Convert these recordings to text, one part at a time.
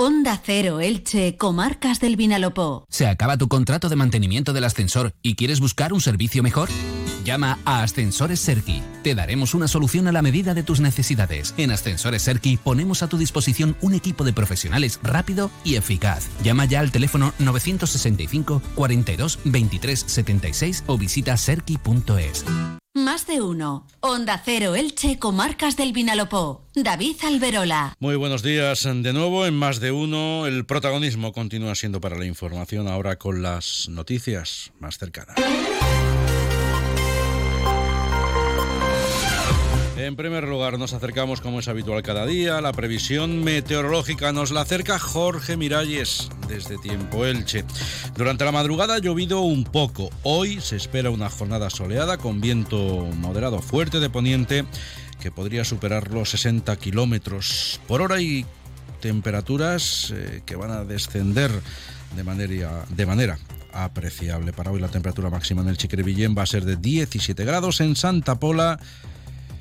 Onda Cero Elche, Comarcas del Vinalopó. ¿Se acaba tu contrato de mantenimiento del ascensor y quieres buscar un servicio mejor? Llama a Ascensores Serki. Te daremos una solución a la medida de tus necesidades. En Ascensores Serki ponemos a tu disposición un equipo de profesionales rápido y eficaz. Llama ya al teléfono 965 42 23 76 o visita serki.es. Más de uno. Onda Cero Elche, Comarcas del Vinalopó. David Alberola. Muy buenos días de nuevo. En Más de uno, el protagonismo continúa siendo para la información ahora con las noticias más cercanas. En primer lugar, nos acercamos, como es habitual cada día, la previsión meteorológica. Nos la acerca Jorge Miralles desde Tiempo Elche. Durante la madrugada ha llovido un poco. Hoy se espera una jornada soleada con viento moderado fuerte de poniente que podría superar los 60 kilómetros por hora y temperaturas eh, que van a descender de manera, apreciable. Para hoy la temperatura máxima en el Chiquerevillén va a ser de 17 grados, en Santa Pola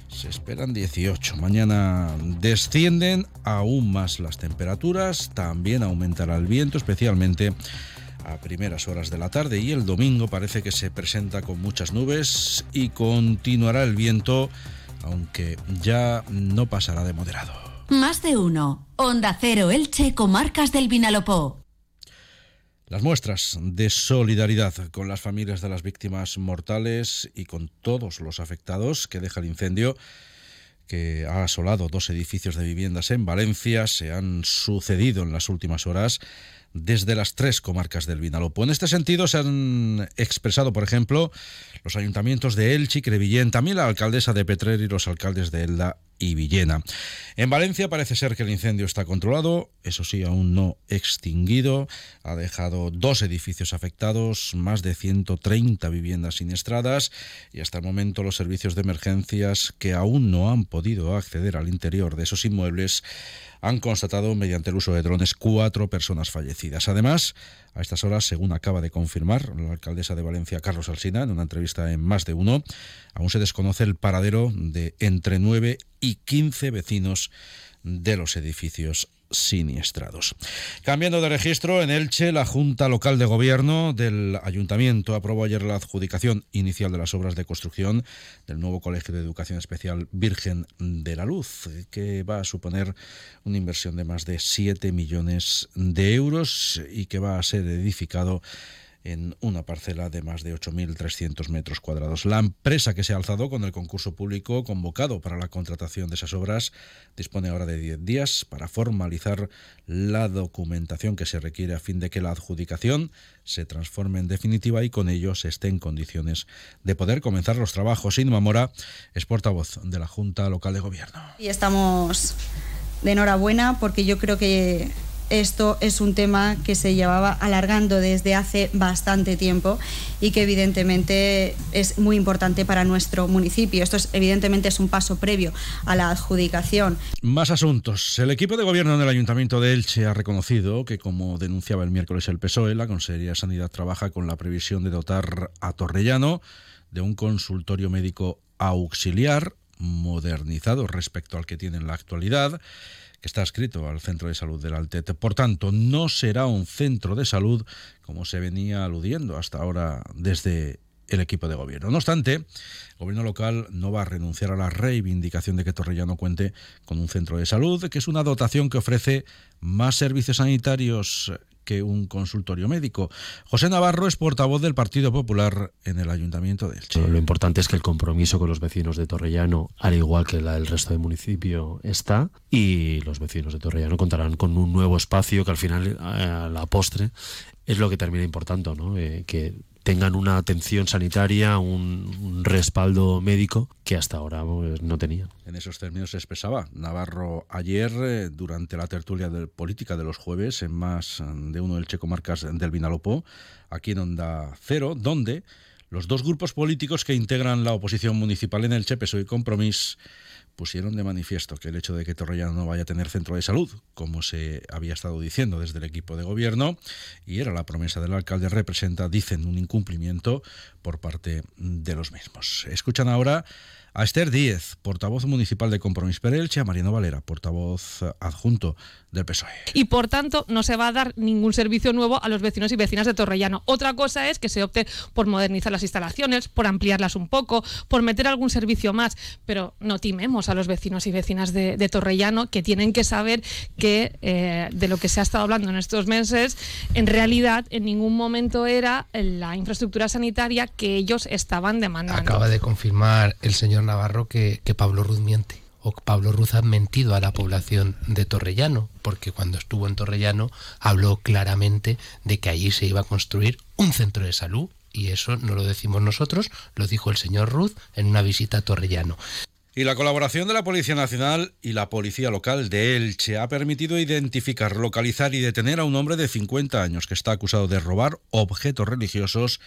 se esperan 18. Mañana descienden aún más las temperaturas, también aumentará el viento, especialmente a primeras horas de la tarde y el domingo parece que se presenta con muchas nubes y continuará el viento, aunque ya no pasará de moderado. Más de uno. Onda Cero Elche, Comarcas del Vinalopó. Las muestras de solidaridad con las familias de las víctimas mortales y con todos los afectados que deja el incendio que ha asolado dos edificios de viviendas en Valencia se han sucedido en las últimas horas desde las tres comarcas del Vinalopó. En este sentido se han expresado, por ejemplo, los ayuntamientos de Elche y Crevillén, también la alcaldesa de Petrer y los alcaldes de Elda y Villena. En Valencia parece ser que el incendio está controlado, eso sí, aún no extinguido. Ha dejado dos edificios afectados, más de 130 viviendas siniestradas y hasta el momento los servicios de emergencias que aún no han podido acceder al interior de esos inmuebles han constatado mediante el uso de drones cuatro personas fallecidas. Además, a estas horas, según acaba de confirmar la alcaldesa de Valencia, Carlos Alsina, en una entrevista en Más de Uno, aún se desconoce el paradero de entre 9 y 15 vecinos de los edificios siniestrados. Cambiando de registro, en Elche, la Junta Local de Gobierno del Ayuntamiento aprobó ayer la adjudicación inicial de las obras de construcción del nuevo Colegio de Educación Especial Virgen de la Luz, que va a suponer una inversión de más de 7 millones de euros y que va a ser edificado en una parcela de más de 8.300 metros cuadrados. La empresa que se ha alzado con el concurso público convocado para la contratación de esas obras dispone ahora de 10 días para formalizar la documentación que se requiere a fin de que la adjudicación se transforme en definitiva y con ello se esté en condiciones de poder comenzar los trabajos. Inma Mora es portavoz de la Junta Local de Gobierno. Y estamos de enhorabuena porque yo creo que esto es un tema que se llevaba alargando desde hace bastante tiempo y que evidentemente es muy importante para nuestro municipio. Esto es, evidentemente es un paso previo a la adjudicación. Más asuntos. El equipo de gobierno del Ayuntamiento de Elche ha reconocido que, como denunciaba el miércoles el PSOE, la Consejería de Sanidad trabaja con la previsión de dotar a Torrellano de un consultorio médico auxiliar modernizado respecto al que tiene en la actualidad que está escrito al centro de salud del Altete. Por tanto, no será un centro de salud como se venía aludiendo hasta ahora desde el equipo de gobierno. No obstante, el gobierno local no va a renunciar a la reivindicación de que Torrellano cuente con un centro de salud, que es una dotación que ofrece más servicios sanitarios que un consultorio médico. José Navarro es portavoz del Partido Popular en el Ayuntamiento de Elche. Lo importante es que el compromiso con los vecinos de Torrellano, al igual que el resto del municipio, está y los vecinos de Torrellano contarán con un nuevo espacio que al final, a la postre, es lo que termina importando, ¿no? Eh, que tengan una atención sanitaria, un, respaldo médico que hasta ahora pues, no tenían. En esos términos se expresaba Navarro ayer eh, durante la tertulia de política de los jueves en más de uno del Checo Marcas del Vinalopó, aquí en Onda Cero, donde los dos grupos políticos que integran la oposición municipal en el Chepe, Soy Compromís, pusieron de manifiesto que el hecho de que Torrellano no vaya a tener centro de salud, como se había estado diciendo desde el equipo de gobierno, y era la promesa del alcalde, representa, dicen, un incumplimiento por parte de los mismos. Escuchan ahora a Esther Díez, portavoz municipal de Compromís per Elche, a Mariano Valera, portavoz adjunto del PSOE. Y por tanto no se va a dar ningún servicio nuevo a los vecinos y vecinas de Torrellano. Otra cosa es que se opte por modernizar las instalaciones, por ampliarlas un poco, por meter algún servicio más, pero no timemos a los vecinos y vecinas de, Torrellano que tienen que saber que eh, de lo que se ha estado hablando en estos meses, en realidad en ningún momento era la infraestructura sanitaria que ellos estaban demandando. Acaba de confirmar el señor Navarro que, que Pablo Ruz miente. O Pablo Ruz ha mentido a la población de Torrellano, porque cuando estuvo en Torrellano habló claramente de que allí se iba a construir un centro de salud y eso no lo decimos nosotros, lo dijo el señor Ruz en una visita a Torrellano. Y la colaboración de la Policía Nacional y la Policía Local de Elche ha permitido identificar, localizar y detener a un hombre de 50 años que está acusado de robar objetos religiosos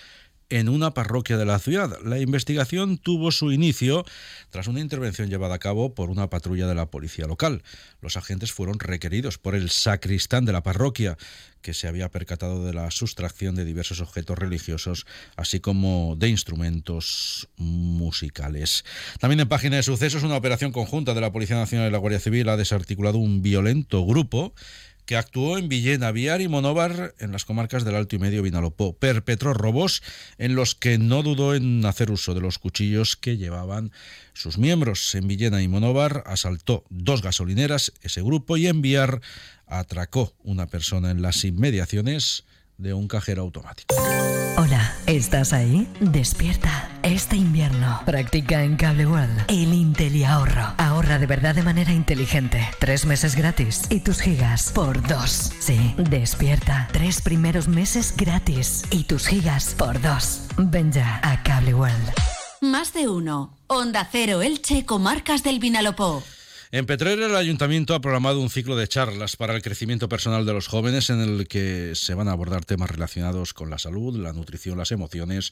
en una parroquia de la ciudad. La investigación tuvo su inicio tras una intervención llevada a cabo por una patrulla de la policía local. Los agentes fueron requeridos por el sacristán de la parroquia, que se había percatado de la sustracción de diversos objetos religiosos, así como de instrumentos musicales. También en página de sucesos, una operación conjunta de la Policía Nacional y la Guardia Civil ha desarticulado un violento grupo que actuó en Villena, Viar y Monóvar en las comarcas del Alto y Medio Vinalopó. Perpetró robos en los que no dudó en hacer uso de los cuchillos que llevaban sus miembros. En Villena y Monóvar asaltó dos gasolineras, ese grupo, y en Viar atracó una persona en las inmediaciones de un cajero automático. Hola, ¿estás ahí? Despierta. Este invierno practica en Cable World el Intel ahorro. Ahorra de verdad de manera inteligente. Tres meses gratis y tus gigas por dos. Sí, despierta. Tres primeros meses gratis y tus gigas por dos. Ven ya a Cable World. Más de uno. Onda Cero Elche, Comarcas del Vinalopó. En Petrer el ayuntamiento ha programado un ciclo de charlas para el crecimiento personal de los jóvenes en el que se van a abordar temas relacionados con la salud, la nutrición, las emociones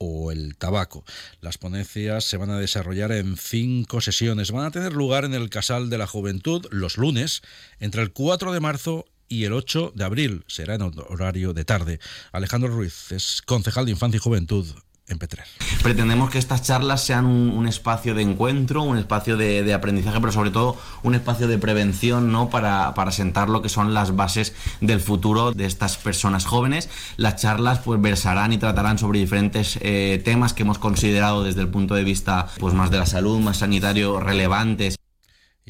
o el tabaco. Las ponencias se van a desarrollar en cinco sesiones. Van a tener lugar en el Casal de la Juventud los lunes entre el 4 de marzo y el 8 de abril. Será en horario de tarde. Alejandro Ruiz es concejal de Infancia y Juventud en Petrer. Pretendemos que estas charlas sean un, espacio de encuentro, un espacio de, aprendizaje, pero sobre todo un espacio de prevención ¿no? Para, para, sentar lo que son las bases del futuro de estas personas jóvenes. Las charlas pues versarán y tratarán sobre diferentes eh, temas que hemos considerado desde el punto de vista pues, más de la salud, más sanitario, relevantes.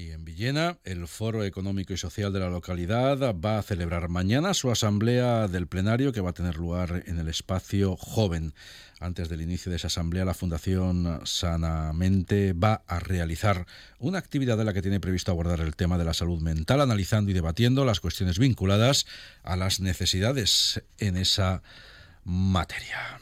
Y en Villena, el Foro Económico y Social de la localidad va a celebrar mañana su asamblea del plenario que va a tener lugar en el espacio joven. Antes del inicio de esa asamblea, la Fundación Sanamente va a realizar una actividad en la que tiene previsto abordar el tema de la salud mental, analizando y debatiendo las cuestiones vinculadas a las necesidades en esa materia.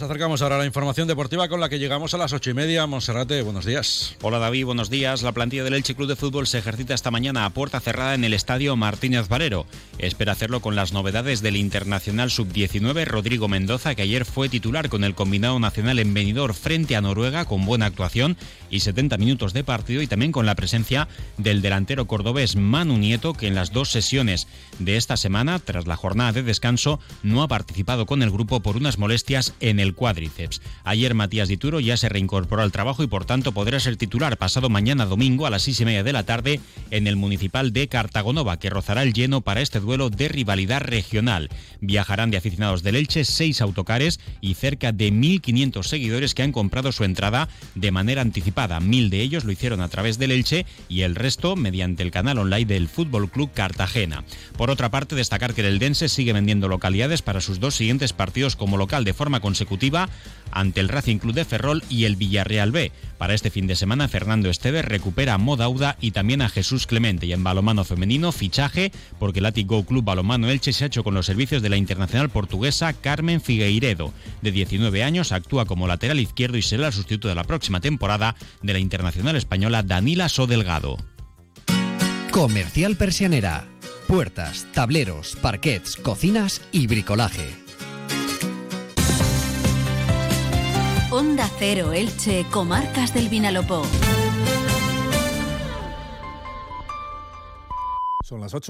Nos acercamos ahora a la información deportiva con la que llegamos a las ocho y media. Monserrate, buenos días. Hola David, buenos días. La plantilla del Elche Club de Fútbol se ejercita esta mañana a puerta cerrada en el estadio Martínez Valero. Espera hacerlo con las novedades del internacional sub-19 Rodrigo Mendoza, que ayer fue titular con el combinado nacional en venidor frente a Noruega con buena actuación y 70 minutos de partido y también con la presencia del delantero cordobés Manu Nieto, que en las dos sesiones de esta semana, tras la jornada de descanso, no ha participado con el grupo por unas molestias en el cuádriceps. Ayer Matías Dituro ya se reincorporó al trabajo y por tanto podrá ser titular pasado mañana domingo a las seis y media de la tarde en el municipal de Cartagonova, que rozará el lleno para este duelo de rivalidad regional. Viajarán de aficionados del Elche seis autocares y cerca de 1.500 seguidores que han comprado su entrada de manera anticipada. Mil de ellos lo hicieron a través del Elche y el resto mediante el canal online del Fútbol Club Cartagena. Por otra parte, destacar que el Eldense sigue vendiendo localidades para sus dos siguientes partidos como local de forma consecutiva ante el Racing Club de Ferrol y el Villarreal B. Para este fin de semana, Fernando Esteves recupera a Modauda y también a Jesús Clemente. Y en balomano femenino, fichaje, porque el Atigo Club Balomano Elche se ha hecho con los servicios de la internacional portuguesa Carmen Figueiredo. De 19 años, actúa como lateral izquierdo y será el sustituto de la próxima temporada de la internacional española Danila Sodelgado. Comercial Persianera. Puertas, tableros, parquets, cocinas y bricolaje Onda Cero Elche, Comarcas del Vinalopó. Son las 8